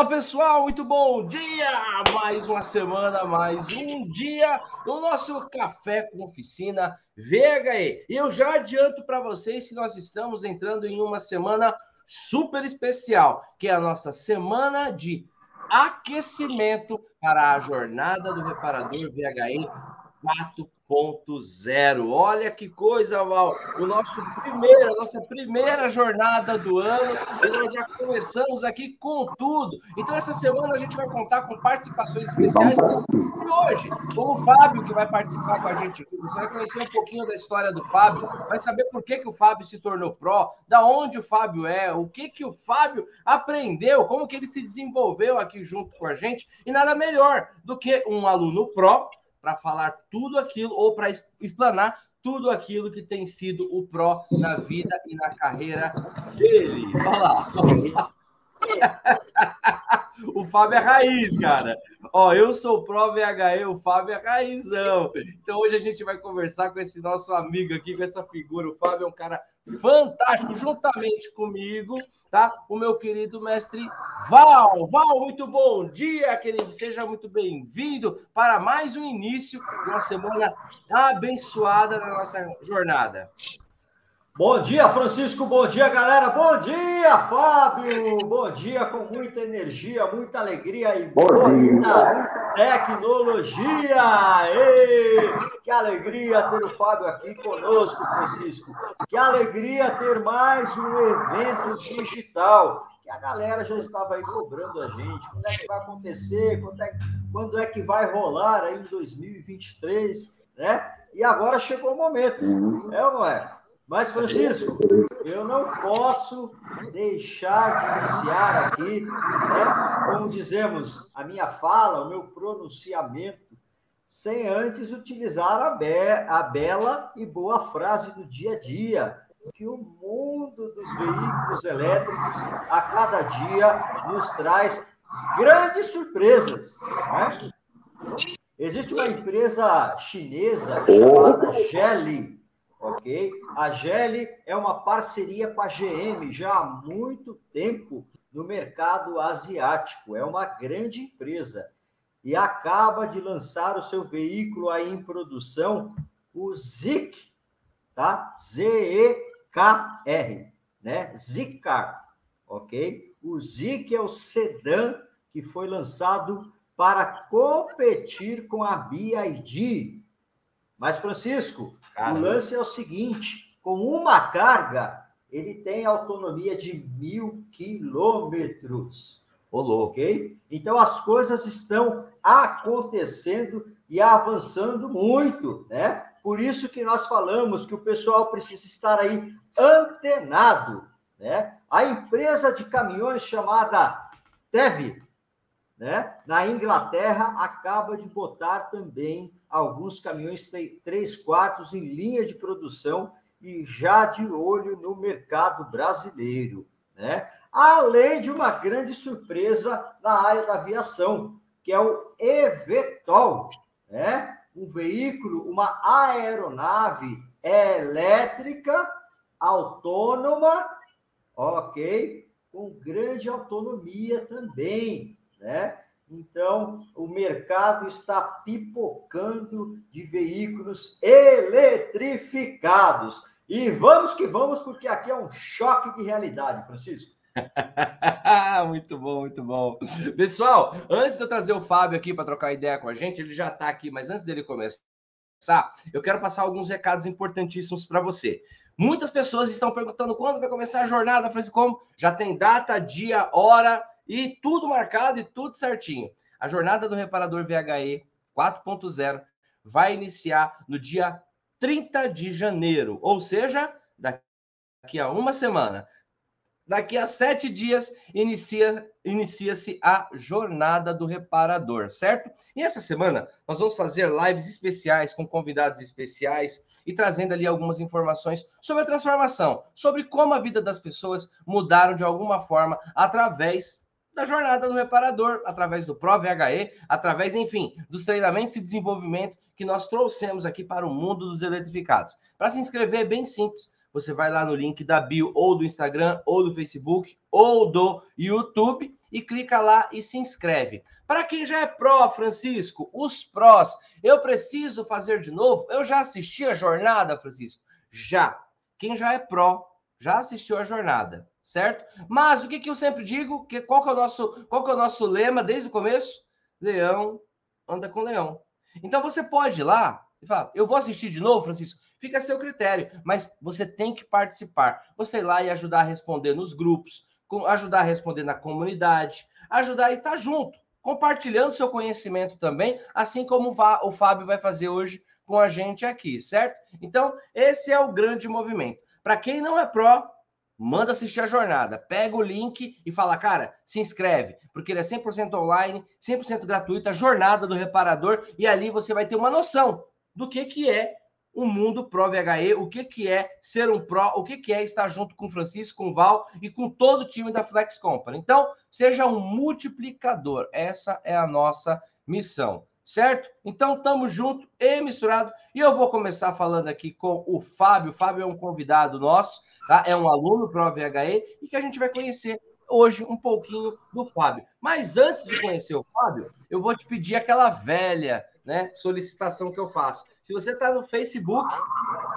Fala pessoal, muito bom dia! Mais uma semana, mais um dia no nosso Café com Oficina VHE. E eu já adianto para vocês que nós estamos entrando em uma semana super especial, que é a nossa semana de aquecimento para a jornada do reparador VHE 4 2.0. Olha que coisa, Val. O nosso primeiro, a nossa primeira jornada do ano e nós já começamos aqui com tudo. Então, essa semana a gente vai contar com participações especiais. E hoje, com o Fábio, que vai participar com a gente aqui, você vai conhecer um pouquinho da história do Fábio, vai saber por que, que o Fábio se tornou pró, da onde o Fábio é, o que, que o Fábio aprendeu, como que ele se desenvolveu aqui junto com a gente. E nada melhor do que um aluno pró para falar tudo aquilo ou para explanar tudo aquilo que tem sido o pró na vida e na carreira dele. Olha lá. o Fábio é raiz, cara. Ó, eu sou pró VHE, o Fábio é raizão. Então hoje a gente vai conversar com esse nosso amigo aqui, com essa figura. O Fábio é um cara fantástico, juntamente comigo, tá? O meu querido mestre Val. Val, muito bom dia, querido. Seja muito bem-vindo para mais um início de uma semana abençoada na nossa jornada. Bom dia, Francisco. Bom dia, galera. Bom dia, Fábio. Bom dia com muita energia, muita alegria e Bom muita tecnologia. Ei, que alegria ter o Fábio aqui conosco, Francisco. Que alegria ter mais um evento digital. Que a galera já estava aí cobrando a gente. Quando é que vai acontecer? Quando é, quando é que vai rolar aí em 2023? Né? E agora chegou o momento. É ou não é? Mas, Francisco, eu não posso deixar de iniciar aqui, né, como dizemos, a minha fala, o meu pronunciamento, sem antes utilizar a, be a bela e boa frase do dia a dia, que o mundo dos veículos elétricos a cada dia nos traz grandes surpresas. Né? Existe uma empresa chinesa chamada Geely, ok? A Geely é uma parceria com a GM já há muito tempo no mercado asiático. É uma grande empresa e acaba de lançar o seu veículo aí em produção, o Zik, tá? Z-E-K-R, né? Zikar, ok? O Zik é o sedã que foi lançado para competir com a BYD. Mas, Francisco, Caramba. O lance é o seguinte: com uma carga, ele tem autonomia de mil quilômetros. Ok? Então as coisas estão acontecendo e avançando muito, né? Por isso que nós falamos que o pessoal precisa estar aí antenado, né? A empresa de caminhões chamada TEV, né? Na Inglaterra acaba de botar também alguns caminhões três quartos em linha de produção e já de olho no mercado brasileiro, né? Além de uma grande surpresa na área da aviação, que é o eVTOL, né? Um veículo, uma aeronave elétrica autônoma, ok? Com grande autonomia também, né? Então, o mercado está pipocando de veículos eletrificados. E vamos que vamos, porque aqui é um choque de realidade, Francisco. muito bom, muito bom. Pessoal, antes de eu trazer o Fábio aqui para trocar ideia com a gente, ele já está aqui, mas antes dele começar, eu quero passar alguns recados importantíssimos para você. Muitas pessoas estão perguntando quando vai começar a jornada, Francisco, como? Já tem data, dia, hora e tudo marcado e tudo certinho. A jornada do reparador VHE 4.0 vai iniciar no dia 30 de janeiro, ou seja, daqui a uma semana. Daqui a sete dias inicia, inicia-se a jornada do reparador, certo? E essa semana nós vamos fazer lives especiais com convidados especiais e trazendo ali algumas informações sobre a transformação, sobre como a vida das pessoas mudaram de alguma forma através da jornada do reparador, através do ProVHE, através, enfim, dos treinamentos e desenvolvimento que nós trouxemos aqui para o mundo dos eletrificados. Para se inscrever é bem simples. Você vai lá no link da bio ou do Instagram, ou do Facebook, ou do YouTube e clica lá e se inscreve. Para quem já é pró, Francisco, os prós, eu preciso fazer de novo? Eu já assisti a jornada, Francisco? Já. Quem já é pró, já assistiu a jornada, certo? Mas o que, que eu sempre digo? Que, qual, que é o nosso, qual que é o nosso lema desde o começo? Leão anda com leão. Então você pode ir lá e falar, eu vou assistir de novo, Francisco? Fica a seu critério, mas você tem que participar. Você ir lá e ajudar a responder nos grupos, ajudar a responder na comunidade, ajudar a estar junto, compartilhando seu conhecimento também, assim como o Fábio vai fazer hoje com a gente aqui, certo? Então, esse é o grande movimento. Para quem não é pró, manda assistir a jornada. Pega o link e fala, cara, se inscreve, porque ele é 100% online, 100% gratuito, a jornada do reparador, e ali você vai ter uma noção do que, que é o mundo Pro VHE, o que, que é ser um Pro, o que, que é estar junto com o Francisco, com o Val e com todo o time da Flex Company. Então, seja um multiplicador. Essa é a nossa missão, certo? Então, estamos junto e misturado. E eu vou começar falando aqui com o Fábio. O Fábio é um convidado nosso, tá? É um aluno Pro VHE e que a gente vai conhecer hoje um pouquinho do Fábio. Mas antes de conhecer o Fábio, eu vou te pedir aquela velha né, solicitação que eu faço. Se você está no Facebook,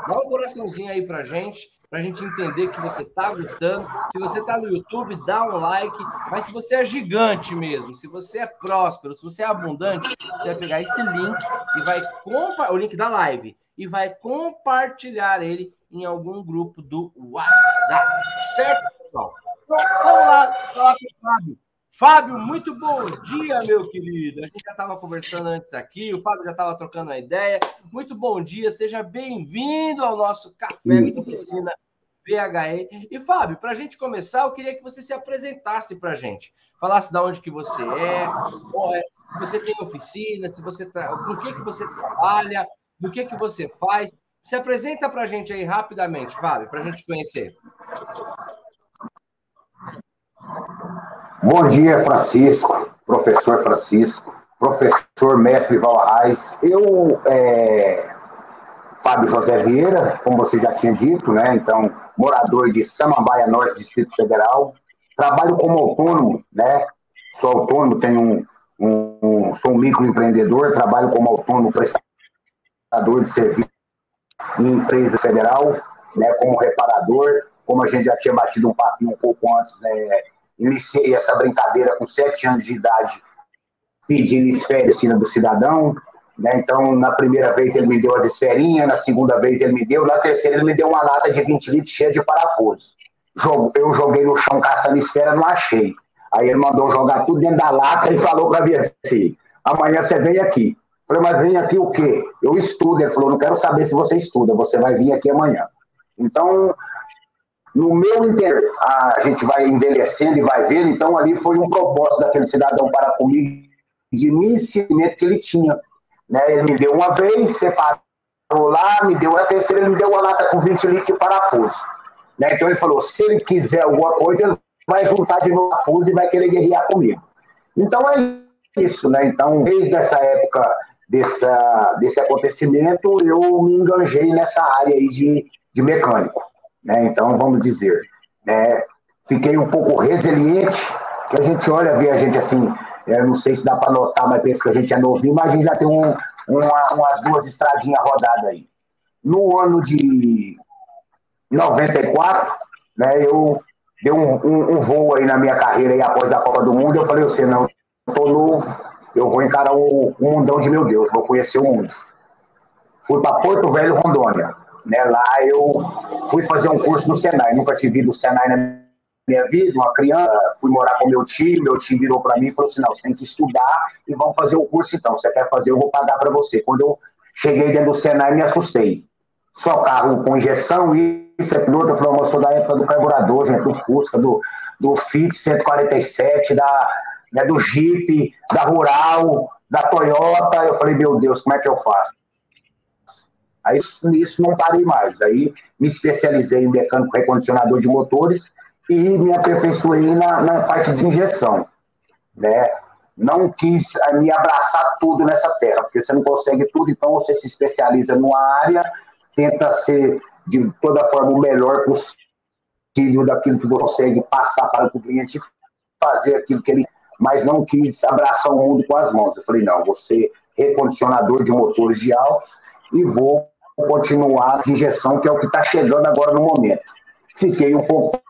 dá um coraçãozinho aí para gente, para a gente entender que você está gostando. Se você está no YouTube, dá um like. Mas se você é gigante mesmo, se você é próspero, se você é abundante, você vai pegar esse link e vai compartilhar o link da live e vai compartilhar ele em algum grupo do WhatsApp, certo, pessoal? Então, vamos lá falar com o Fábio. Fábio, muito bom dia, meu querido. A gente já estava conversando antes aqui, o Fábio já estava trocando a ideia. Muito bom dia, seja bem-vindo ao nosso Café com Oficina VHE. E, Fábio, para a gente começar, eu queria que você se apresentasse para a gente. Falasse de onde que você é, é, se você tem oficina, se você tra... por que, que você trabalha, do que, que você faz. Se apresenta para a gente aí rapidamente, Fábio, para a gente conhecer. Bom dia, Francisco, professor Francisco, professor mestre Valrais. Eu, é, Fábio José Vieira, como você já tinha dito, né? Então, morador de Samambaia Norte, Distrito Federal. Trabalho como autônomo, né? Sou autônomo, tenho um, um sou um microempreendedor, trabalho como autônomo prestador de serviço em empresa federal, né? Como reparador, como a gente já tinha batido um papinho um pouco antes, né? Iniciei essa brincadeira com sete anos de idade, pedindo esfera do cidadão. Né? Então, na primeira vez ele me deu as esferinhas, na segunda vez ele me deu, na terceira ele me deu uma lata de 20 litros cheia de parafuso. Eu joguei no chão caçando esfera, não achei. Aí ele mandou jogar tudo dentro da lata e falou para mim assim: amanhã você vem aqui. Eu falei, mas vem aqui o quê? Eu estudo. Ele falou, não quero saber se você estuda, você vai vir aqui amanhã. Então, no meu entender, a gente vai envelhecendo e vai vendo, então ali foi um propósito daquele cidadão para comigo de iniciamento que ele tinha. Né? Ele me deu uma vez, separou lá, me deu a terceira, ele me deu uma lata com 20 litros de parafuso. Né? Então ele falou, se ele quiser alguma coisa, ele vai juntar de novo parafuso e vai querer guerrear comigo. Então é isso, né? Então, desde essa época dessa, desse acontecimento, eu me enganjei nessa área aí de, de mecânico. Né? Então, vamos dizer, né? fiquei um pouco resiliente, que a gente olha, vê a gente assim, eu não sei se dá para notar, mas penso que a gente é novinho, mas a gente já tem um, uma, umas duas estradinhas rodadas aí. No ano de 94, né, eu dei um, um, um, voo aí na minha carreira aí após a Copa do Mundo, eu falei assim, não, tô novo, eu vou encarar o, o mundão de meu Deus, vou conhecer o mundo. Fui para Porto Velho, Rondônia. Né? Lá eu fui fazer um curso no Senai, nunca tive ido no Senai na minha vida, uma criança, fui morar com meu tio, meu tio virou para mim e falou assim, não, você tem que estudar e vamos fazer o curso então, você quer fazer, eu vou pagar para você. Quando eu cheguei dentro do Senai, me assustei. Só carro com injeção, isso, aquilo outro, eu falei, sou da época do carburador, gente, do Fusca, do, do Fit 147, da, né, do Jeep, da Rural, da Toyota, eu falei, meu Deus, como é que eu faço? Aí nisso não parei mais. Aí me especializei em mecânico recondicionador de motores e me aperfeiçoei na, na parte de injeção. Né? Não quis eh, me abraçar tudo nessa terra, porque você não consegue tudo, então você se especializa numa área, tenta ser de toda forma o melhor possível daquilo que você consegue passar para o cliente fazer aquilo que ele mas não quis abraçar o mundo com as mãos. Eu falei, não, ser recondicionador de motores de altos e vou continuar a injeção, que é o que está chegando agora no momento. Fiquei um pouco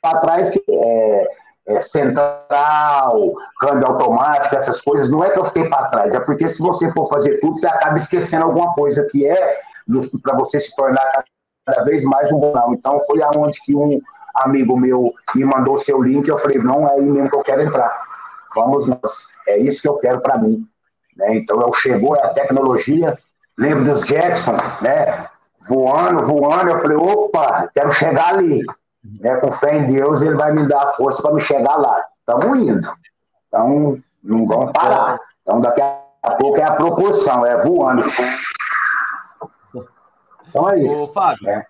para trás, que é, é, central, câmbio automático, essas coisas, não é que eu fiquei para trás, é porque se você for fazer tudo, você acaba esquecendo alguma coisa que é para você se tornar cada vez mais um bom. Então foi aonde que um amigo meu me mandou seu link, eu falei, não é aí mesmo que eu quero entrar. Vamos nós, é isso que eu quero para mim. Né? Então eu chegou é a tecnologia, lembro dos Jackson, né? Voando, voando, eu falei, opa, quero chegar ali. Né? Com fé em Deus, ele vai me dar a força para me chegar lá. Estamos indo. Então, não vamos parar. Então, daqui a pouco é a proporção, é voando. Então é isso. Ô, Fábio, é.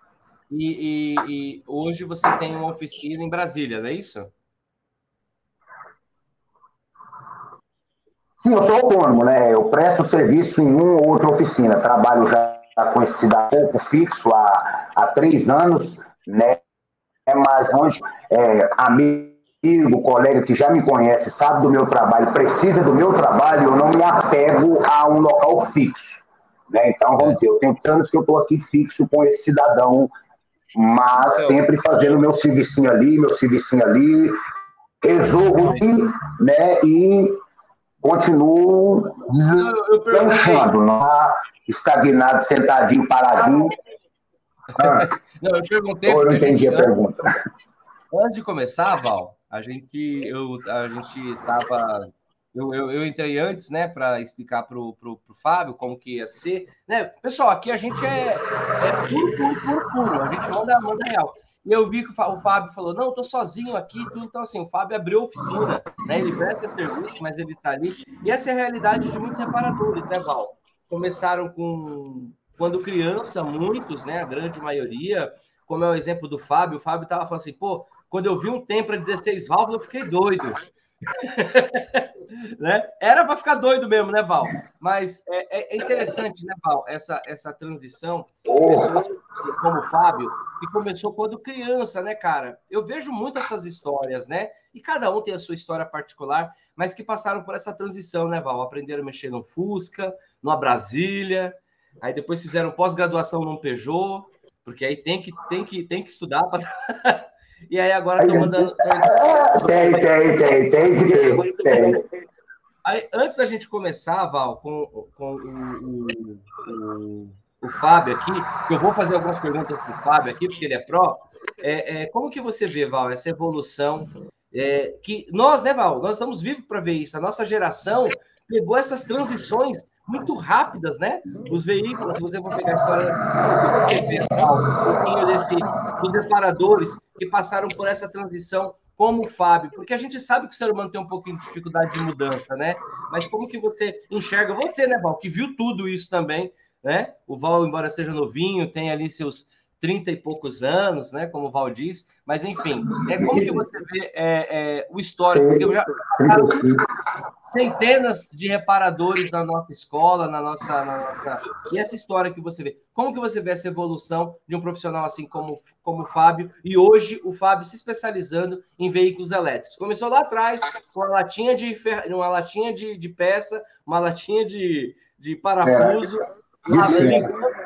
e, e, e, hoje você tem uma oficina em Brasília, não é isso? Sim, eu sou autônomo, né? Eu presto serviço em uma ou outra oficina. Trabalho já com esse cidadão fixo há, há três anos, né? Mas onde é, amigo, colega que já me conhece, sabe do meu trabalho, precisa do meu trabalho, eu não me apego a um local fixo. Né? Então, vamos dizer, eu tenho anos que eu estou aqui fixo com esse cidadão, mas então, sempre fazendo meu serviço ali, meu serviço ali, resolvo né? E continuo deslanchando, não tá estagnado, sentadinho, paradinho. Ah. Não, eu perguntei. Eu não entendi a, a pergunta. Antes de começar, Val, a gente eu a gente estava eu, eu, eu, entrei antes, né, para explicar para o Fábio como que ia ser. Né? Pessoal, aqui a gente é, é puro, puro, puro, puro. A gente manda, manda real. E eu vi que o Fábio falou: não, tô sozinho aqui. Então, assim, o Fábio abriu oficina, né? Ele presta serviço, mas ele tá ali. E essa é a realidade de muitos reparadores, né, Val? Começaram com. Quando criança, muitos, né? A grande maioria, como é o exemplo do Fábio, o Fábio tava falando assim: pô, quando eu vi um Tempra 16 válvulas, eu fiquei doido. né? Era para ficar doido mesmo, né, Val? Mas é, é, interessante, né, Val, essa, essa transição. Pessoas como o Fábio, que começou quando criança, né, cara? Eu vejo muito essas histórias, né? E cada um tem a sua história particular, mas que passaram por essa transição, né, Val? Aprenderam a mexer no Fusca, numa Brasília, aí depois fizeram pós-graduação num Peugeot, porque aí tem que, tem que, tem que estudar para. E aí agora estão mandando. Tem, tem, tem, tem, tem. Aí, antes da gente começar, Val, com, com o, o, o, o Fábio aqui, eu vou fazer algumas perguntas para o Fábio aqui, porque ele é pró. É, é, como que você vê, Val, essa evolução? É, que nós, né, Val, nós estamos vivos para ver isso. A nossa geração pegou essas transições muito rápidas, né? Os veículos, se você for pegar a história, um pouquinho desse, dos reparadores que passaram por essa transição como o Fábio, porque a gente sabe que o ser humano tem um pouquinho de dificuldade de mudança, né? Mas como que você enxerga, você, né, Val, que viu tudo isso também, né? O Val, embora seja novinho, tem ali seus 30 e poucos anos, né? Como o Val diz, mas enfim, é como que você vê é, é, o histórico? Porque já centenas de reparadores na nossa escola, na nossa, na nossa. E essa história que você vê, como que você vê essa evolução de um profissional assim como, como o Fábio, e hoje o Fábio se especializando em veículos elétricos? Começou lá atrás com uma latinha de, fer... uma latinha de, de peça, uma latinha de, de parafuso. É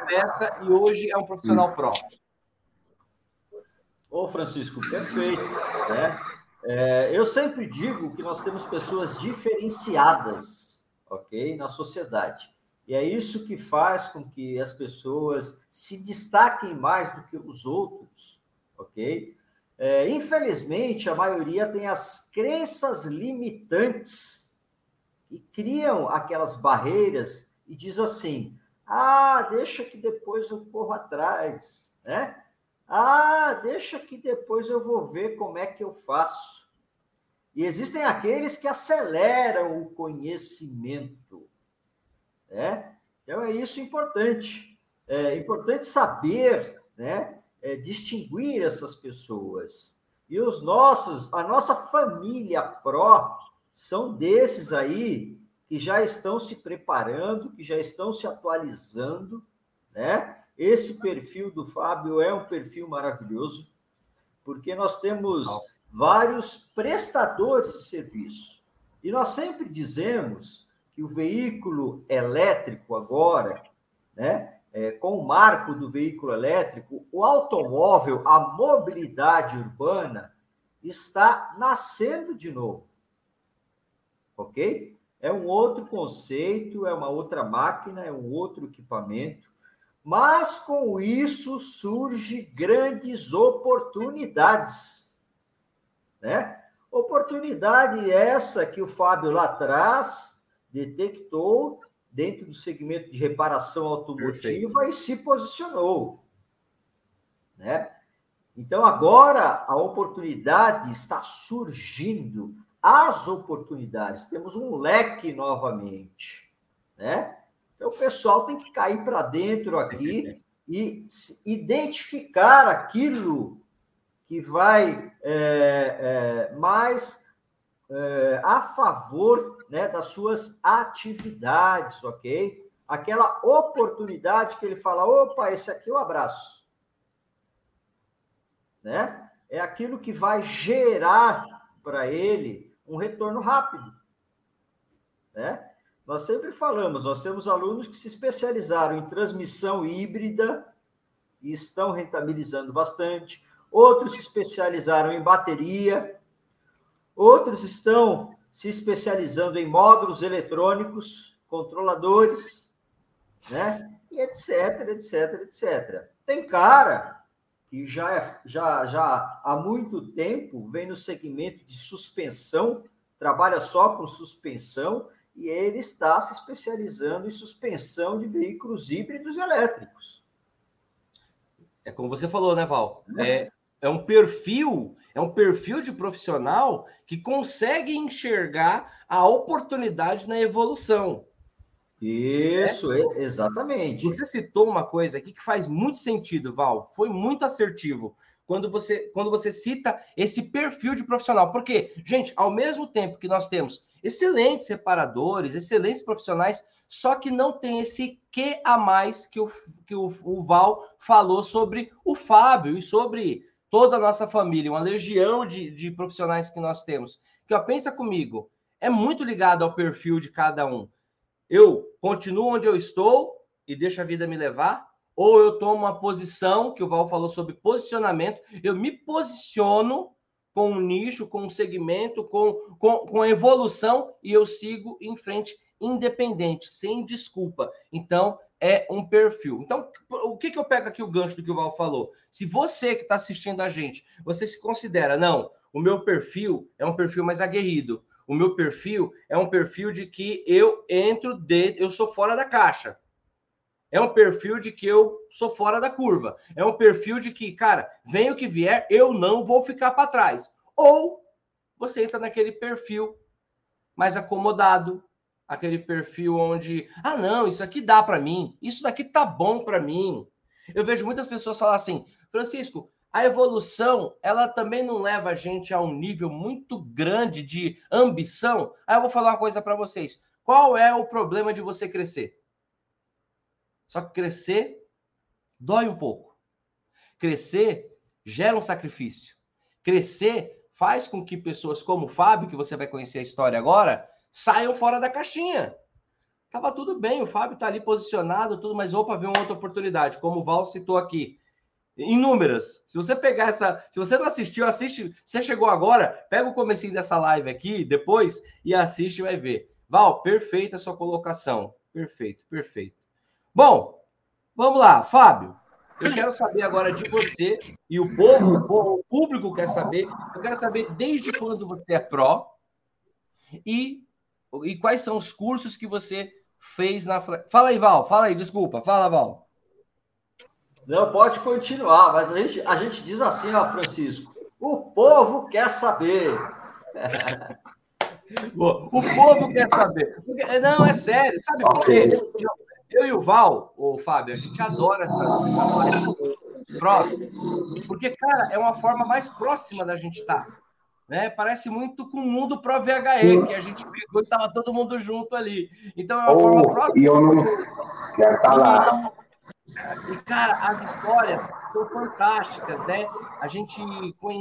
peça e hoje é um profissional pró. Ô, Francisco, perfeito. Né? É, eu sempre digo que nós temos pessoas diferenciadas, ok, na sociedade. E é isso que faz com que as pessoas se destaquem mais do que os outros, ok? É, infelizmente, a maioria tem as crenças limitantes e criam aquelas barreiras e diz assim: ah, deixa que depois eu corro atrás, né? Ah, deixa que depois eu vou ver como é que eu faço. E existem aqueles que aceleram o conhecimento, né? Então é isso importante. É importante saber, né? É, distinguir essas pessoas. E os nossos, a nossa família pró são desses aí que já estão se preparando, que já estão se atualizando, né? Esse perfil do Fábio é um perfil maravilhoso, porque nós temos vários prestadores de serviço. E nós sempre dizemos que o veículo elétrico agora, né, é, com o marco do veículo elétrico, o automóvel, a mobilidade urbana está nascendo de novo. Ok? É um outro conceito, é uma outra máquina, é um outro equipamento, mas com isso surge grandes oportunidades, né? Oportunidade essa que o Fábio lá atrás detectou dentro do segmento de reparação automotiva Perfeito. e se posicionou, né? Então agora a oportunidade está surgindo as oportunidades, temos um leque novamente, né? Então o pessoal tem que cair para dentro aqui e identificar aquilo que vai é, é, mais é, a favor né, das suas atividades, ok? Aquela oportunidade que ele fala, opa, esse aqui eu abraço. Né? É aquilo que vai gerar para ele um retorno rápido. Né? Nós sempre falamos, nós temos alunos que se especializaram em transmissão híbrida e estão rentabilizando bastante. Outros se especializaram em bateria. Outros estão se especializando em módulos eletrônicos, controladores, né? E etc, etc, etc. Tem cara que já, é, já, já há muito tempo vem no segmento de suspensão, trabalha só com suspensão, e ele está se especializando em suspensão de veículos híbridos elétricos. É como você falou, né, Val? É, é, é um perfil, é um perfil de profissional que consegue enxergar a oportunidade na evolução. Isso, é? exatamente. Você citou uma coisa aqui que faz muito sentido, Val. Foi muito assertivo quando você, quando você cita esse perfil de profissional. Porque, gente, ao mesmo tempo que nós temos excelentes separadores, excelentes profissionais, só que não tem esse que a mais que o, que o, o Val falou sobre o Fábio e sobre toda a nossa família, uma legião de, de profissionais que nós temos. Que, ó, pensa comigo, é muito ligado ao perfil de cada um eu continuo onde eu estou e deixo a vida me levar, ou eu tomo uma posição, que o Val falou sobre posicionamento, eu me posiciono com um nicho, com um segmento, com, com, com evolução e eu sigo em frente independente, sem desculpa. Então, é um perfil. Então, o que, que eu pego aqui o gancho do que o Val falou? Se você que está assistindo a gente, você se considera, não, o meu perfil é um perfil mais aguerrido, o meu perfil é um perfil de que eu entro de, eu sou fora da caixa. É um perfil de que eu sou fora da curva. É um perfil de que, cara, vem o que vier, eu não vou ficar para trás. Ou você entra naquele perfil mais acomodado, aquele perfil onde, ah, não, isso aqui dá para mim, isso daqui tá bom para mim. Eu vejo muitas pessoas falar assim, Francisco, a evolução, ela também não leva a gente a um nível muito grande de ambição. Aí eu vou falar uma coisa para vocês. Qual é o problema de você crescer? Só que crescer dói um pouco. Crescer gera um sacrifício. Crescer faz com que pessoas como o Fábio, que você vai conhecer a história agora, saiam fora da caixinha. Tava tudo bem, o Fábio tá ali posicionado, tudo, mas opa, veio uma outra oportunidade, como o Val citou aqui inúmeras. Se você pegar essa, se você não assistiu, assiste. Você chegou agora, pega o comecinho dessa live aqui, depois e assiste e vai ver. Val, perfeita a sua colocação. Perfeito, perfeito. Bom, vamos lá, Fábio. Eu quero saber agora de você e o povo, o público quer saber. Eu quero saber desde quando você é pró e, e quais são os cursos que você fez na. Fala aí, Val. Fala aí, desculpa. Fala, Val. Não, pode continuar, mas a gente, a gente diz assim, ó, Francisco, o povo quer saber. o povo quer saber. Não, é sério, sabe por quê? Eu, e o Val, o Fábio, a gente adora essas, essas próximas, porque, cara, é uma forma mais próxima da gente estar. Tá, né? Parece muito com o mundo Pro VHE, que a gente pegou e tava todo mundo junto ali. Então é uma oh, forma próxima. E eu não quero estar tá lá. E, cara, as histórias são fantásticas, né? A gente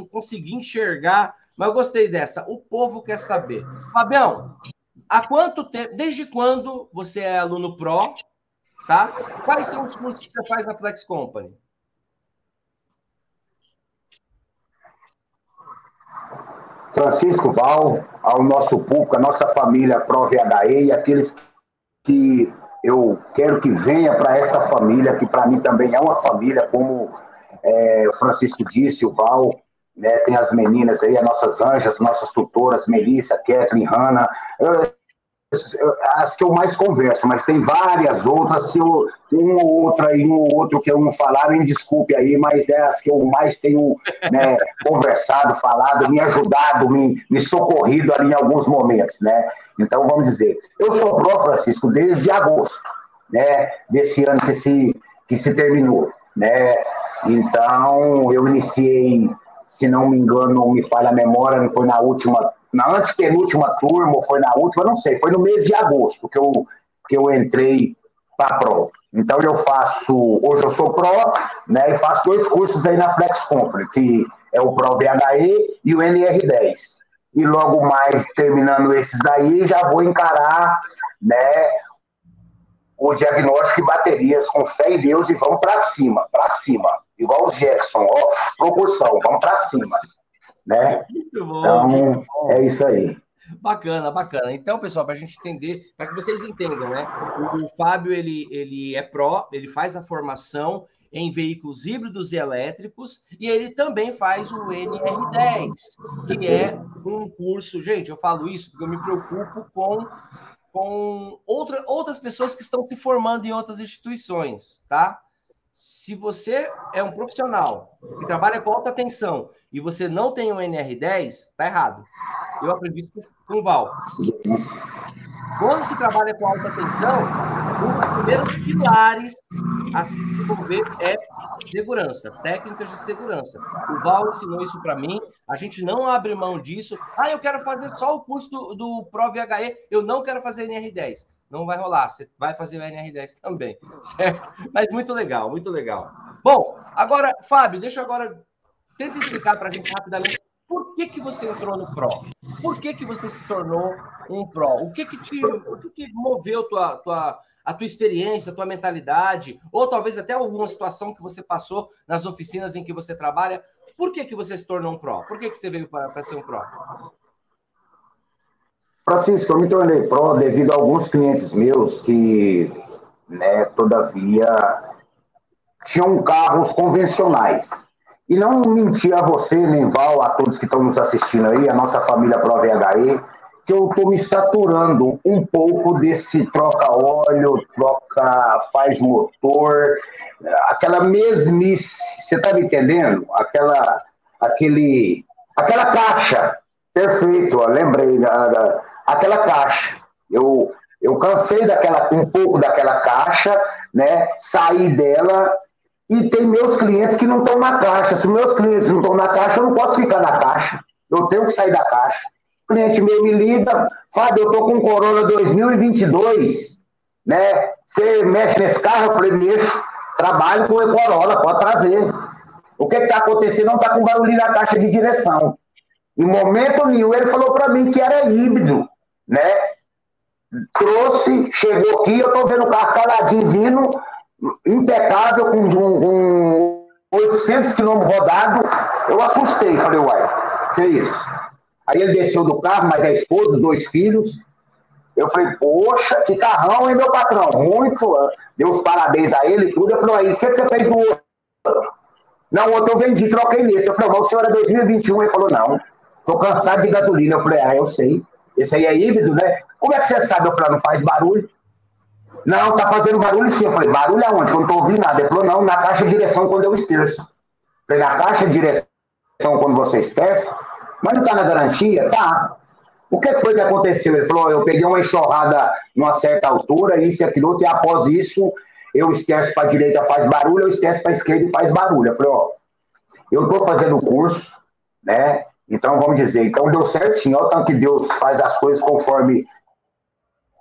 conseguir enxergar. Mas eu gostei dessa. O povo quer saber. Fabião, há quanto tempo, desde quando você é aluno Pro, tá? Quais são os cursos que você faz na Flex Company? Francisco Val, ao nosso público, a nossa família Pro VHE e aqueles que eu quero que venha para essa família, que para mim também é uma família, como é, o Francisco disse, o Val, né, tem as meninas aí, as nossas anjas, nossas tutoras, Melissa, Kathleen, Hanna, as que eu mais converso, mas tem várias outras, se eu, uma ou outra e um ou outro que eu não falar, me desculpe aí, mas é as que eu mais tenho né, conversado, falado, me ajudado, me, me socorrido ali em alguns momentos, né? Então, vamos dizer, eu sou pró, Francisco, desde agosto, né, desse ano que se, que se terminou, né? Então, eu iniciei, se não me engano, me falha a memória, não foi na última, na antepenúltima turma, ou foi na última, não sei, foi no mês de agosto que eu, que eu entrei para Pro. Então, eu faço, hoje eu sou Pro, né, e faço dois cursos aí na Flex Company, que é o Pro VHE e o NR10 e logo mais terminando esses daí, já vou encarar né, o diagnóstico de baterias com fé em Deus e vamos para cima, para cima, igual o Jackson, ó, proporção, vamos para cima, né? Muito bom. Então, é isso aí. Bacana, bacana. Então, pessoal, para a gente entender, para que vocês entendam, né? O, o Fábio ele, ele é pró, ele faz a formação em veículos híbridos e elétricos, e ele também faz o NR10, que é um curso. Gente, eu falo isso porque eu me preocupo com, com outra, outras pessoas que estão se formando em outras instituições, tá? Se você é um profissional que trabalha com alta tensão e você não tem um NR10, tá errado. Eu aprendi isso com o Val. Quando se trabalha com alta tensão, um dos primeiros pilares a se desenvolver é segurança, técnicas de segurança. O Val ensinou isso para mim, a gente não abre mão disso. Ah, eu quero fazer só o curso do, do Pro VHE, eu não quero fazer NR10. Não vai rolar, você vai fazer o NR10 também, certo? Mas muito legal, muito legal. Bom, agora, Fábio, deixa eu agora. Tenta explicar para a gente rapidamente por que, que você entrou no Pro? Por que, que você se tornou um Pro? O que que te, o que, que moveu tua, tua, a tua experiência, a tua mentalidade, ou talvez até alguma situação que você passou nas oficinas em que você trabalha? Por que, que você se tornou um Pro? Por que, que você veio para ser um Pro? Francisco, eu me tornei Pro devido a alguns clientes meus que, né, todavia, tinham carros convencionais. E não mentir a você, nem Val, a todos que estão nos assistindo aí, a nossa família Pro VHE, que eu estou me saturando um pouco desse troca óleo, troca faz motor, aquela mesmice, você está me entendendo? Aquela, aquele, aquela caixa, perfeito, lembrei, aquela caixa. Eu, eu cansei daquela, um pouco daquela caixa, né? Saí dela e tem meus clientes que não estão na caixa. Se meus clientes não estão na caixa, eu não posso ficar na caixa. Eu tenho que sair da caixa. O cliente meu me liga, Fábio, eu estou com Corolla 2022, né? Você mexe nesse carro? Eu falei, mexo. Trabalho com o Corolla, pode trazer. O que está acontecendo? Não está com barulho na caixa de direção. Em momento nenhum, ele falou para mim que era híbrido, né? Trouxe, chegou aqui, eu estou vendo o carro caladinho vindo, impecável, com, com 800 quilômetros rodado. Eu assustei, falei, uai, que é isso? Aí ele desceu do carro, mas a esposa, os dois filhos. Eu falei, poxa, que carrão, hein, meu patrão? Muito. Deu os parabéns a ele e tudo. Eu falei, aí, o que você fez do outro? Não, o outro eu vendi, troquei nesse. Eu falei, mas o senhor é 2021? Ele falou, não, tô cansado de gasolina. Eu falei, ah, eu sei. Esse aí é híbrido, né? Como é que você sabe? Eu falei, não faz barulho. Não, tá fazendo barulho sim. Eu falei, barulho aonde? Eu não tô ouvindo nada. Ele falou, não, na caixa de direção quando eu esterço. falei, na caixa de direção quando você esterça? Mas não tá na garantia? Tá. O que foi que aconteceu? Ele falou, eu peguei uma enxurrada numa certa altura, isso e aquilo, e após isso, eu esterço para direita faz barulho, eu esterço para esquerda e faz barulho. Eu falei, ó, eu estou fazendo o curso, né? Então, vamos dizer, então deu certinho. Olha o tanto que Deus faz as coisas conforme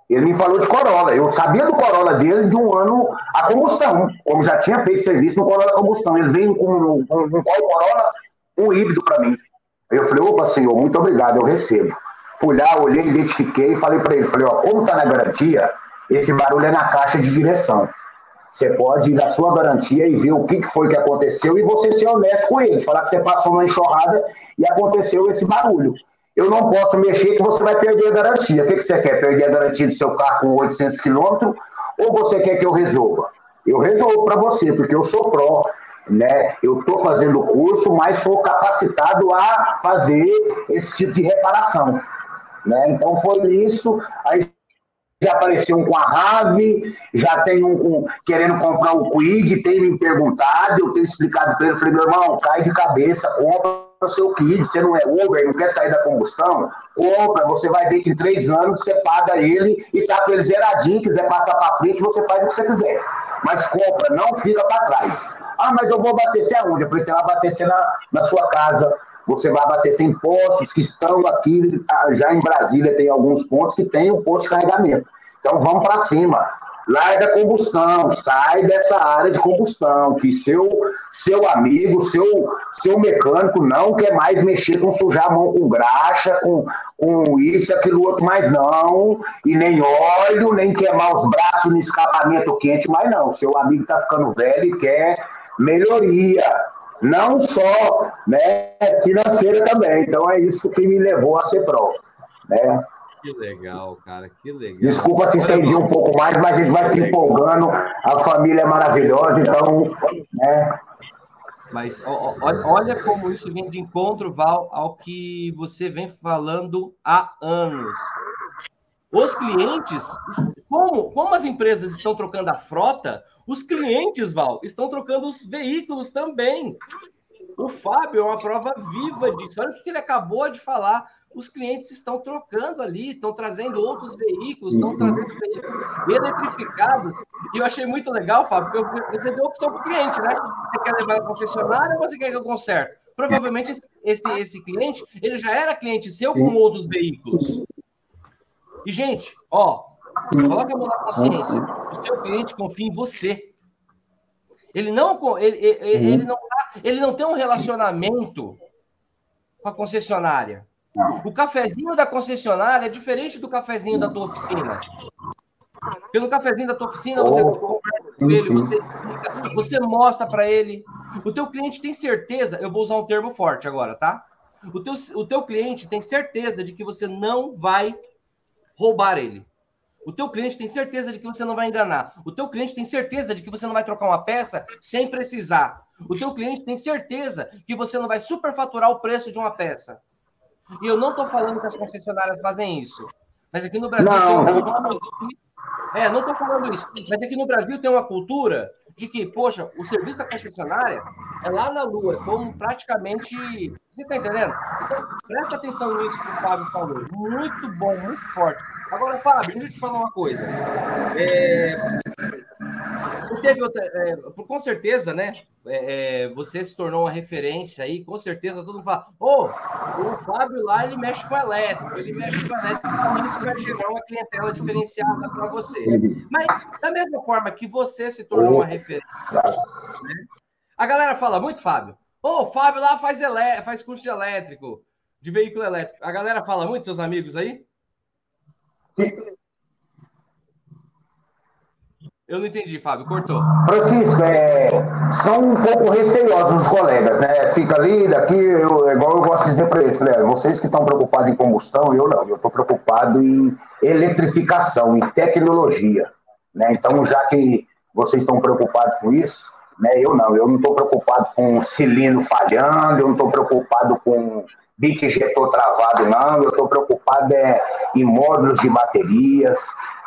Ele me falou de Corolla. Eu sabia do Corolla dele de um ano a combustão, como já tinha feito serviço no Corolla combustão. Ele veio com, com, qual Corolla? Um híbrido para mim. Eu falei, opa, senhor, muito obrigado, eu recebo. Fui lá, olhei, identifiquei falei para ele, falei, ó, como está na garantia, esse barulho é na caixa de direção. Você pode ir na sua garantia e ver o que foi que aconteceu e você ser honesto com eles. Falar que você passou uma enxurrada e aconteceu esse barulho. Eu não posso mexer que você vai perder a garantia. O que, você quer? Perder a garantia do seu carro com 800 quilômetros? Ou você quer que eu resolva? Eu resolvo para você, porque eu sou pró. Né? Eu estou fazendo o curso, mas sou capacitado a fazer esse tipo de reparação. Né? Então foi isso. Aí já apareceu um com a Rave, já tem um querendo comprar o Quid, tem me perguntado, eu tenho explicado para ele, falei, meu irmão, cai de cabeça, compra o seu Quid, você não é Uber, não quer sair da combustão, compra, você vai ver que em três anos você paga ele e tá com ele zeradinho, quiser passar para frente, você faz o que você quiser. Mas compra, não fica para trás. Ah, mas eu vou abastecer aonde? Eu falei, você vai abastecer na, na sua casa, você vai abastecer em postos que estão aqui, ah, já em Brasília tem alguns pontos que tem o um posto de carregamento. Então vamos para cima. Larga a combustão, sai dessa área de combustão, que seu, seu amigo, seu, seu mecânico não quer mais mexer com sujar a mão com graxa, com, com isso e aquilo outro, mais não, e nem óleo, nem queimar os braços no escapamento quente, mas não. Seu amigo está ficando velho e quer melhoria não só né, financeira também. Então é isso que me levou a ser pró. Né? Que legal, cara, que legal. Desculpa se estendi um pouco mais, mas a gente vai se empolgando. A família é maravilhosa, então. Né? Mas olha como isso vem de encontro, Val, ao que você vem falando há anos. Os clientes, como, como as empresas estão trocando a frota, os clientes, Val, estão trocando os veículos também. O Fábio é uma prova viva disso. Olha o que ele acabou de falar. Os clientes estão trocando ali, estão trazendo outros veículos, estão uhum. trazendo veículos eletrificados. E eu achei muito legal, Fábio, porque você deu opção para o cliente, né? Você quer levar a concessionária ou você quer que eu conserte? Provavelmente esse, esse cliente, ele já era cliente seu com outros veículos. E, gente, ó, coloca a mão na consciência. O seu cliente confia em você. Ele não, ele, ele, ele, não, tá, ele não tem um relacionamento com a concessionária. O cafezinho da concessionária é diferente do cafezinho da tua oficina. Pelo cafezinho da tua oficina, você oh, conversa com ele, você explica, você mostra para ele. O teu cliente tem certeza, eu vou usar um termo forte agora, tá? O teu, o teu cliente tem certeza de que você não vai roubar ele. O teu cliente tem certeza de que você não vai enganar. O teu cliente tem certeza de que você não vai trocar uma peça sem precisar. O teu cliente tem certeza que você não vai superfaturar o preço de uma peça. E eu não estou falando que as concessionárias fazem isso. Mas aqui no Brasil não. tem uma... É, não estou falando isso. Mas aqui no Brasil tem uma cultura de que, poxa, o serviço da concessionária é lá na Lua, como praticamente. Você está entendendo? Então, presta atenção nisso que o Fábio falou. Muito bom, muito forte. Agora, Fábio, deixa eu te falar uma coisa. É... Você teve outra. É, com certeza, né? É, é, você se tornou uma referência aí, com certeza todo mundo fala: Ô, oh, o Fábio lá ele mexe com elétrico, ele mexe com elétrico, então isso vai gerar uma clientela diferenciada para você. Mas, da mesma forma que você se tornou uma referência, né? a galera fala muito, Fábio: Ô, oh, o Fábio lá faz, faz curso de elétrico, de veículo elétrico. A galera fala muito, seus amigos aí? Eu não entendi, Fábio, cortou. Francisco, é, são um pouco receiosos os colegas, né? Fica ali, daqui, eu, igual eu gosto de dizer para eles, falei, vocês que estão preocupados em combustão, eu não, eu estou preocupado em eletrificação, em tecnologia. Né? Então, já que vocês estão preocupados com isso, né, eu não, eu não estou preocupado com cilindro falhando, eu não estou preocupado com bico injetor travado, não. Eu estou preocupado é, em módulos de baterias,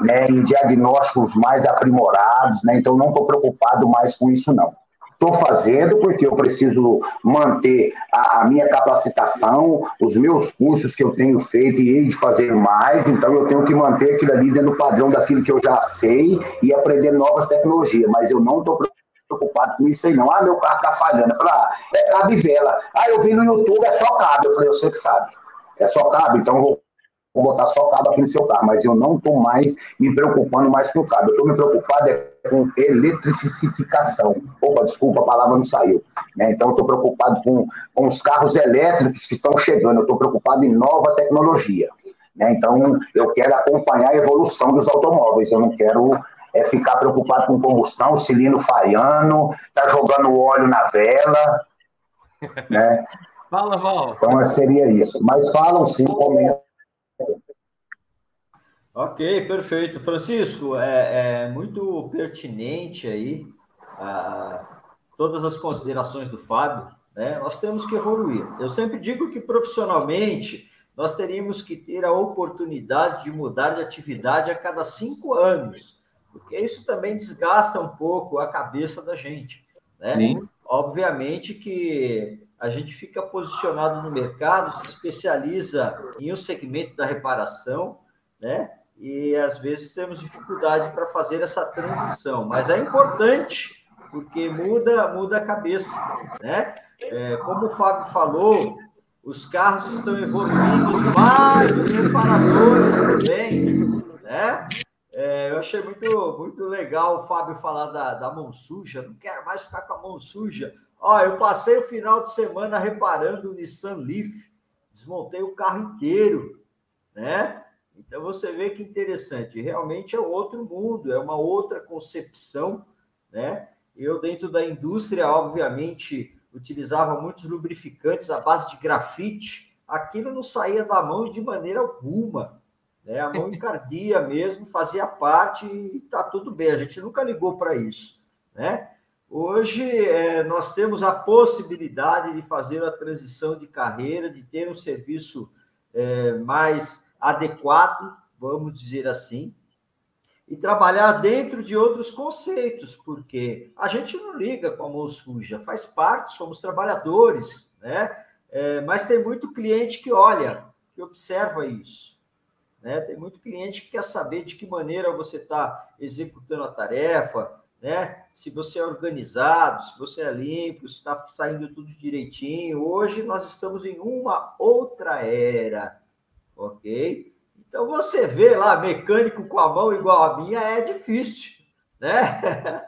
né, em diagnósticos mais aprimorados, né, então não estou preocupado mais com isso, não. Estou fazendo porque eu preciso manter a, a, minha capacitação, os meus cursos que eu tenho feito e hei de fazer mais, então eu tenho que manter aquilo ali dentro do padrão daquilo que eu já sei e aprender novas tecnologias, mas eu não estou preocupado preocupado com isso aí, não. Ah, meu carro tá falhando. Eu falei, ah, é cabo e vela. Ah, eu vi no YouTube, é só cabo. Eu falei, você que sabe. É só cabo, então vou botar só cabo aqui no seu carro, mas eu não estou mais me preocupando mais com o cabo. Eu estou me preocupado é com eletrificação. Opa, desculpa, a palavra não saiu. Né? Então, eu estou preocupado com, com os carros elétricos que estão chegando, eu estou preocupado em nova tecnologia. Né? Então, eu quero acompanhar a evolução dos automóveis, eu não quero é, ficar preocupado com combustão, cilindro falhando, tá jogando óleo na vela, né? Fala, Val. Então, seria isso. Mas falam sim, comentam. Ok, perfeito. Francisco, é, é muito pertinente aí todas as considerações do Fábio. Né? Nós temos que evoluir. Eu sempre digo que profissionalmente nós teríamos que ter a oportunidade de mudar de atividade a cada cinco anos, porque isso também desgasta um pouco a cabeça da gente. Né? Sim. Obviamente que a gente fica posicionado no mercado, se especializa em um segmento da reparação, né? e às vezes temos dificuldade para fazer essa transição, mas é importante porque muda muda a cabeça, né? É, como o Fábio falou, os carros estão evoluindo, mas os reparadores também, né? É, eu achei muito, muito legal o Fábio falar da, da mão suja, não quero mais ficar com a mão suja. Ó, eu passei o final de semana reparando o Nissan Leaf, desmontei o carro inteiro, né? Então você vê que interessante, realmente é outro mundo, é uma outra concepção, né? Eu dentro da indústria, obviamente, utilizava muitos lubrificantes à base de grafite, aquilo não saía da mão de maneira alguma, né? A mão encardia mesmo, fazia parte e tá tudo bem. A gente nunca ligou para isso, né? Hoje é, nós temos a possibilidade de fazer a transição de carreira, de ter um serviço é, mais adequado, vamos dizer assim, e trabalhar dentro de outros conceitos, porque a gente não liga com a mão suja, faz parte, somos trabalhadores, né? É, mas tem muito cliente que olha, que observa isso. Né? Tem muito cliente que quer saber de que maneira você está executando a tarefa, né? Se você é organizado, se você é limpo, se está saindo tudo direitinho. Hoje nós estamos em uma outra era ok? Então você vê lá mecânico com a mão igual a minha é difícil, né?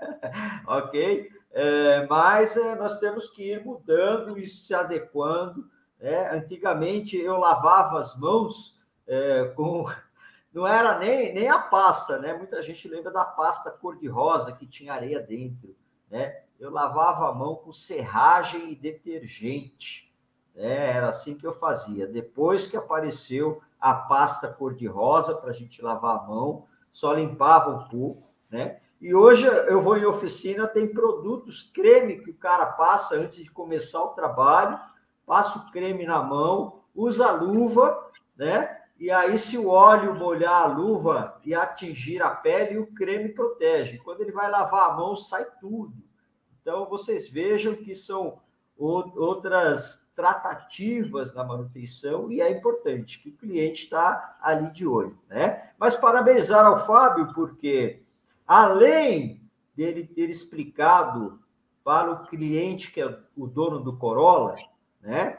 ok? É, mas é, nós temos que ir mudando e se adequando. Né? Antigamente eu lavava as mãos é, com não era nem, nem a pasta, né? Muita gente lembra da pasta cor-de-rosa que tinha areia dentro, né? Eu lavava a mão com serragem e detergente. É, era assim que eu fazia. Depois que apareceu a pasta cor-de-rosa para a gente lavar a mão, só limpava um pouco, né? E hoje eu vou em oficina, tem produtos, creme que o cara passa antes de começar o trabalho, passa o creme na mão, usa a luva, né? E aí, se o óleo molhar a luva e atingir a pele, o creme protege. Quando ele vai lavar a mão, sai tudo. Então, vocês vejam que são outras tratativas na manutenção e é importante que o cliente está ali de olho, né? Mas parabenizar ao Fábio, porque além dele ter explicado para o cliente, que é o dono do Corolla, né?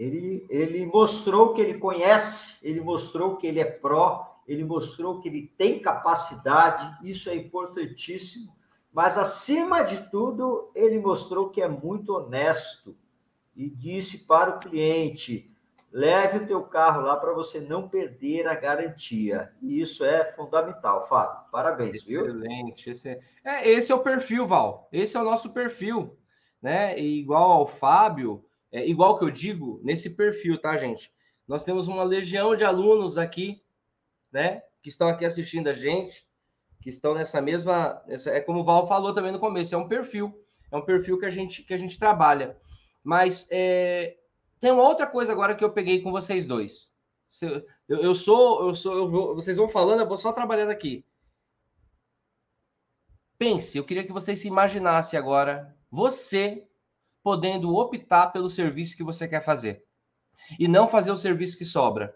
Ele, ele mostrou que ele conhece, ele mostrou que ele é pró, ele mostrou que ele tem capacidade, isso é importantíssimo, mas acima de tudo, ele mostrou que é muito honesto, e disse para o cliente: leve o teu carro lá para você não perder a garantia. E isso é fundamental, Fábio. Parabéns, viu? Excelente. Esse é, é, esse é o perfil, Val. Esse é o nosso perfil, né? E igual ao Fábio, é igual que eu digo nesse perfil, tá, gente? Nós temos uma legião de alunos aqui, né? Que estão aqui assistindo a gente, que estão nessa mesma, essa, é como o Val falou também no começo, é um perfil, é um perfil que a gente que a gente trabalha. Mas é, tem uma outra coisa agora que eu peguei com vocês dois. Eu, eu sou, eu sou, eu vou, vocês vão falando, eu vou só trabalhando aqui. Pense, eu queria que vocês se imaginassem agora você podendo optar pelo serviço que você quer fazer e não fazer o serviço que sobra.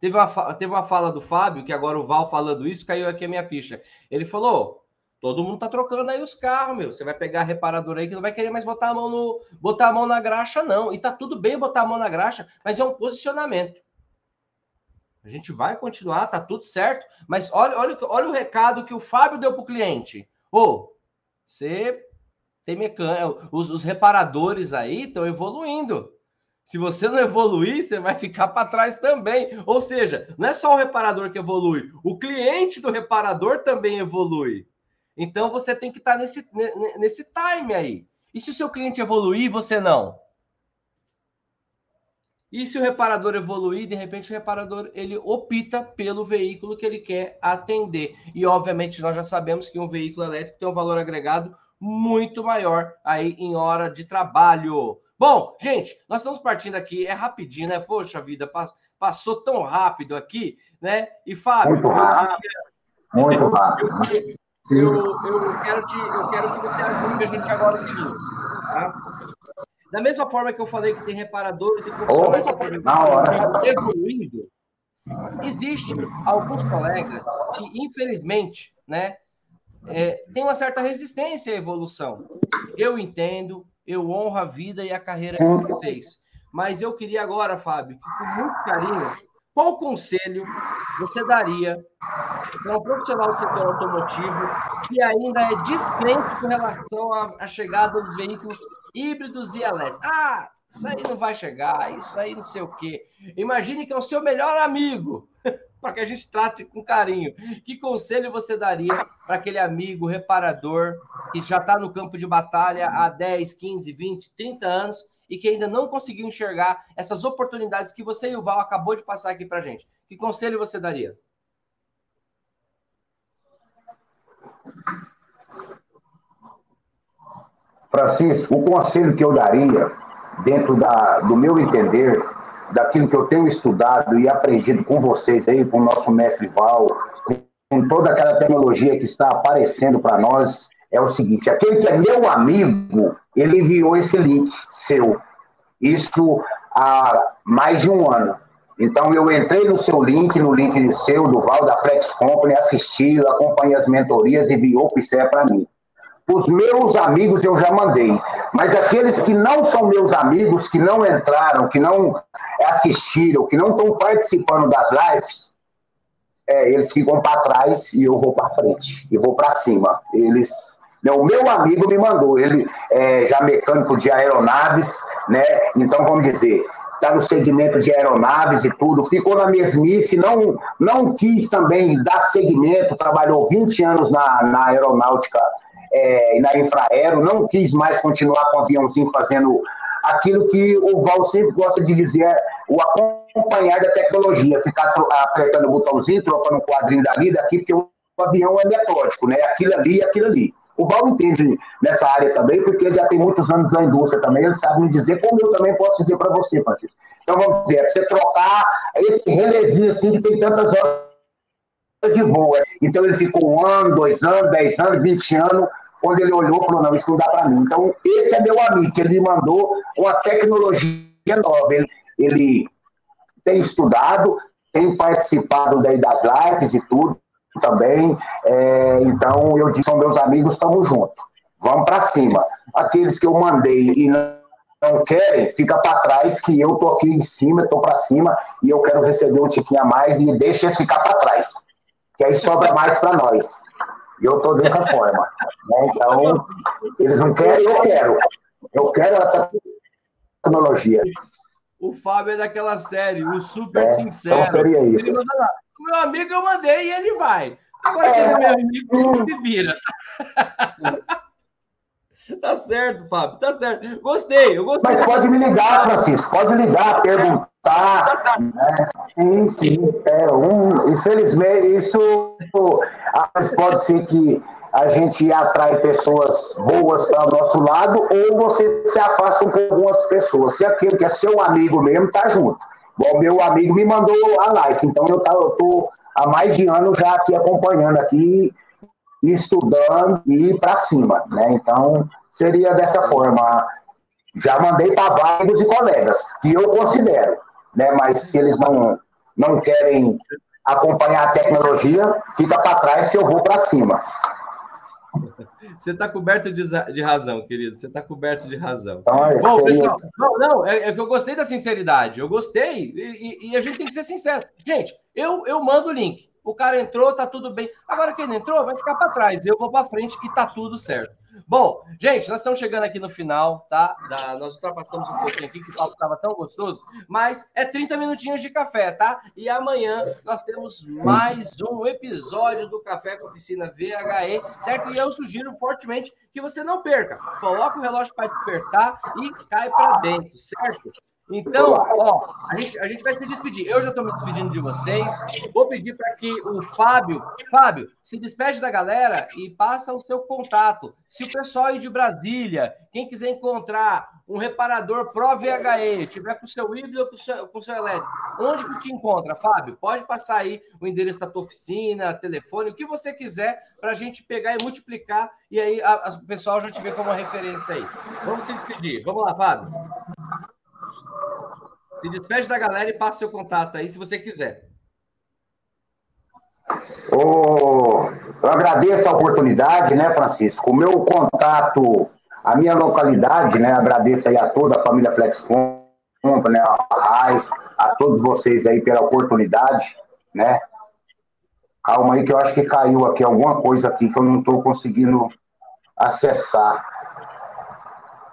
Teve uma, teve uma fala do Fábio, que agora o Val falando isso, caiu aqui a minha ficha. Ele falou: Todo mundo tá trocando aí os carros, meu. Você vai pegar a reparadora aí que não vai querer mais botar a mão no botar a mão na graxa, não. E tá tudo bem botar a mão na graxa, mas é um posicionamento. A gente vai continuar, tá tudo certo. Mas olha, olha, olha o recado que o Fábio deu para o cliente. Ô, oh, você tem mecânico, os, os reparadores aí estão evoluindo. Se você não evoluir, você vai ficar para trás também. Ou seja, não é só o reparador que evolui, o cliente do reparador também evolui. Então você tem que estar tá nesse, nesse time aí. E se o seu cliente evoluir, você não? E se o reparador evoluir, de repente o reparador ele opta pelo veículo que ele quer atender. E obviamente nós já sabemos que um veículo elétrico tem um valor agregado muito maior aí em hora de trabalho. Bom, gente, nós estamos partindo aqui, é rapidinho, né? Poxa vida, passou tão rápido aqui, né? E Fábio, muito rápido. Muito rápido. Eu, eu, eu, quero te, eu quero que você ajude a gente agora o seguinte, tá? Da mesma forma que eu falei que tem reparadores e profissionais oh, evoluindo, existe alguns colegas que, infelizmente, né, é, tem uma certa resistência à evolução. Eu entendo, eu honro a vida e a carreira de vocês. Mas eu queria agora, Fábio, que com muito carinho, qual conselho você daria para um profissional do setor automotivo que ainda é descrente com relação à, chegada dos veículos híbridos e elétricos? Ah, isso aí não vai chegar, isso aí não sei o quê. Imagine que é o seu melhor amigo para que a gente trate com carinho. Que conselho você daria para aquele amigo reparador que já está no campo de batalha há 10, 15, 20, 30 anos e que ainda não conseguiu enxergar essas oportunidades que você e o Val acabou de passar aqui para gente? Que conselho você daria? Francisco, o conselho que eu daria, dentro da, do meu entender, daquilo que eu tenho estudado e aprendido com vocês aí, com o nosso mestre Val, com toda aquela tecnologia que está aparecendo para nós, é o seguinte: aquele que é meu amigo, ele enviou esse link seu. Isso há mais de um ano. Então eu entrei no seu link, no link seu, do Val da Flex Company, assisti, acompanhei as mentorias e enviou o é para mim. Os meus amigos eu já mandei, mas aqueles que não são meus amigos, que não entraram, que não assistiram, que não estão participando das lives, é, eles ficam para trás e eu vou para frente, e vou para cima. Eles, né, o meu amigo me mandou, ele é já mecânico de aeronaves, né? Então vamos dizer, está no segmento de aeronaves e tudo, ficou na mesmice, não, não quis também dar segmento, trabalhou 20 anos na, na aeronáutica é, na Infraero, não quis mais continuar com o aviãozinho fazendo aquilo que o Val sempre gosta de dizer, o acompanhar da tecnologia, ficar apertando o botãozinho, trocando um quadrinho dali, daqui, porque o avião é metódico, né? Aquilo ali, aquilo ali. O Val entende nessa área também, porque ele já tem muitos anos na indústria também, ele sabe me dizer, como eu também posso dizer para você, Francisco. Então, vamos dizer, é você trocar esse relezinho assim que tem tantas horas de voo. Então, ele ficou um ano, dois anos, dez anos, vinte anos, quando ele olhou falou, não, isso não dá para mim. Então, esse é meu amigo, que ele mandou uma tecnologia nova. Ele, ele tem estudado, tem participado daí das lives e tudo também. É, então, eu disse, são meus amigos, estamos juntos. Vamos para cima. Aqueles que eu mandei e não, não querem, fica para trás, que eu tô aqui em cima, estou para cima, e eu quero receber um tiquinho a mais e deixa eles ficar para trás. Que aí sobra mais para nós. E eu estou dessa forma. Né? Então, eles não querem, eu quero. Eu quero a tecnologia. O Fábio é daquela série, o super é, sincero. Então seria isso. Ele lá, o meu amigo eu mandei e ele vai. Agora que ele é meu amigo, ele se vira. Tá certo, Fábio, tá certo. Gostei, eu gostei. Mas pode me ligar, Francisco, pode ligar, perguntar. Né? Sim, sim. É, um, infelizmente, isso pode ser que a gente atrai pessoas boas para o nosso lado ou você se afasta com algumas pessoas. Se aquele que é seu amigo mesmo tá junto. Bom, meu amigo me mandou a live, então eu estou há mais de ano já aqui acompanhando aqui estudando e para cima, né? Então, seria dessa forma. Já mandei para amigos e colegas, que eu considero, né? Mas se eles não, não querem acompanhar a tecnologia, fica para trás que eu vou para cima. Você está coberto de, de, razão, querido. Você está coberto de razão. Então, é Bom, pessoal, não, não, é, é, que eu gostei da sinceridade. Eu gostei e, e, a gente tem que ser sincero. Gente, Eu, eu mando o link. O cara entrou, tá tudo bem. Agora quem não entrou vai ficar para trás. Eu vou para frente e tá tudo certo. Bom, gente, nós estamos chegando aqui no final, tá? Da, nós ultrapassamos um pouquinho aqui, que o papo estava tão gostoso, mas é 30 minutinhos de café, tá? E amanhã nós temos mais um episódio do Café com Oficina VHE, certo? E eu sugiro fortemente que você não perca. Coloque o relógio para despertar e cai para dentro, certo? Então, ó, a gente, a gente vai se despedir. Eu já estou me despedindo de vocês. Vou pedir para que o Fábio, Fábio, se despede da galera e passa o seu contato. Se o pessoal aí de Brasília, quem quiser encontrar um reparador Pro VHE, tiver com o seu híbrido ou com o seu, com o seu elétrico, onde que te encontra, Fábio? Pode passar aí o endereço da tua oficina, telefone, o que você quiser, para a gente pegar e multiplicar, e aí o pessoal já te vê como referência aí. Vamos se despedir. Vamos lá, Fábio. Se despede da galera e passa seu contato aí, se você quiser. Oh, eu agradeço a oportunidade, né, Francisco? O meu contato, a minha localidade, né? Agradeço aí a toda a família Flex né, a Raiz, a todos vocês aí pela oportunidade, né? Calma aí que eu acho que caiu aqui alguma coisa aqui que eu não estou conseguindo acessar.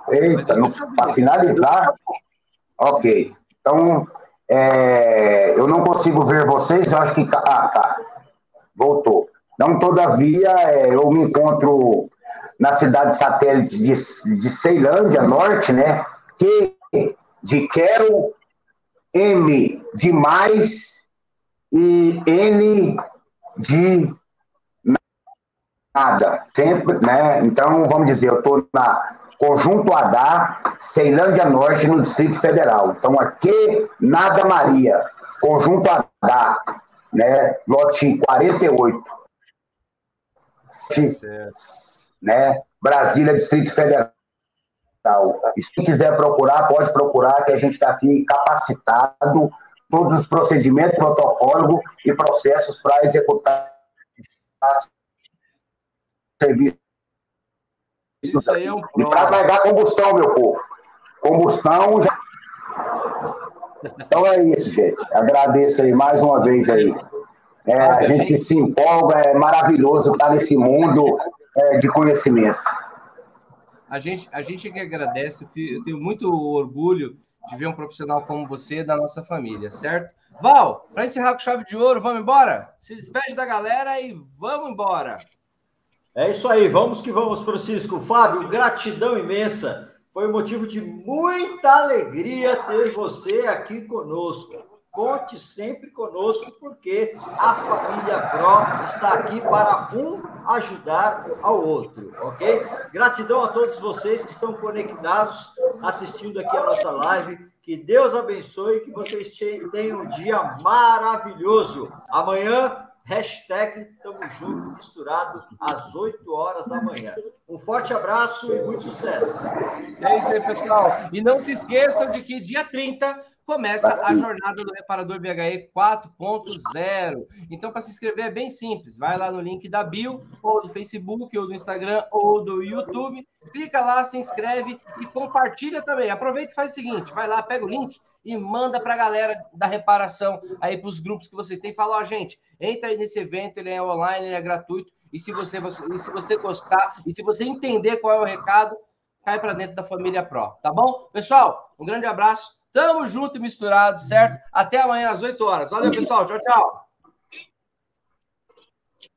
Eita, para finalizar. Ok. Então, é, eu não consigo ver vocês, eu acho que. Ah, tá. Voltou. Então, todavia, é, eu me encontro na cidade satélite de, de Ceilândia Norte, né? Que de quero, M de mais e N de nada. Sempre, né? Então, vamos dizer, eu estou na Conjunto H, Ceilândia Norte, no Distrito Federal. Então, aqui, Nada Maria, Conjunto H, né, lote 48. Né, Brasília, Distrito Federal. E se quiser procurar, pode procurar, que a gente está aqui capacitado, todos os procedimentos, protocolo e processos para executar serviço isso aí é um E para carregar combustão, meu povo. Combustão já. Então é isso, gente. Agradeço aí mais uma vez aí. É, a gente se empolga, é maravilhoso estar nesse mundo é, de conhecimento. A gente, a gente que agradece, eu tenho muito orgulho de ver um profissional como você da nossa família, certo? Val, para encerrar com chave de ouro, vamos embora? Se despede da galera e vamos embora. É isso aí, vamos que vamos, Francisco. Fábio, gratidão imensa. Foi motivo de muita alegria ter você aqui conosco. Conte sempre conosco, porque a família Pro está aqui para um ajudar ao outro, ok? Gratidão a todos vocês que estão conectados, assistindo aqui a nossa live. Que Deus abençoe, que vocês tenham um dia maravilhoso. Amanhã Hashtag Tamo Junto, misturado às 8 horas da manhã. Um forte abraço e muito sucesso. É isso aí, pessoal. E não se esqueçam de que dia 30 começa a jornada do Reparador BHE 4.0. Então, para se inscrever é bem simples. Vai lá no link da bio, ou do Facebook, ou do Instagram, ou do YouTube. Clica lá, se inscreve e compartilha também. Aproveita e faz o seguinte: vai lá, pega o link e manda para a galera da reparação aí para os grupos que você tem. Fala, ó, gente, entra aí nesse evento, ele é online, ele é gratuito. E se você, você, e se você gostar, e se você entender qual é o recado, cai para dentro da família Pro, tá bom? Pessoal, um grande abraço. Tamo junto e misturado, certo? Até amanhã às 8 horas. Valeu, pessoal. Tchau, tchau.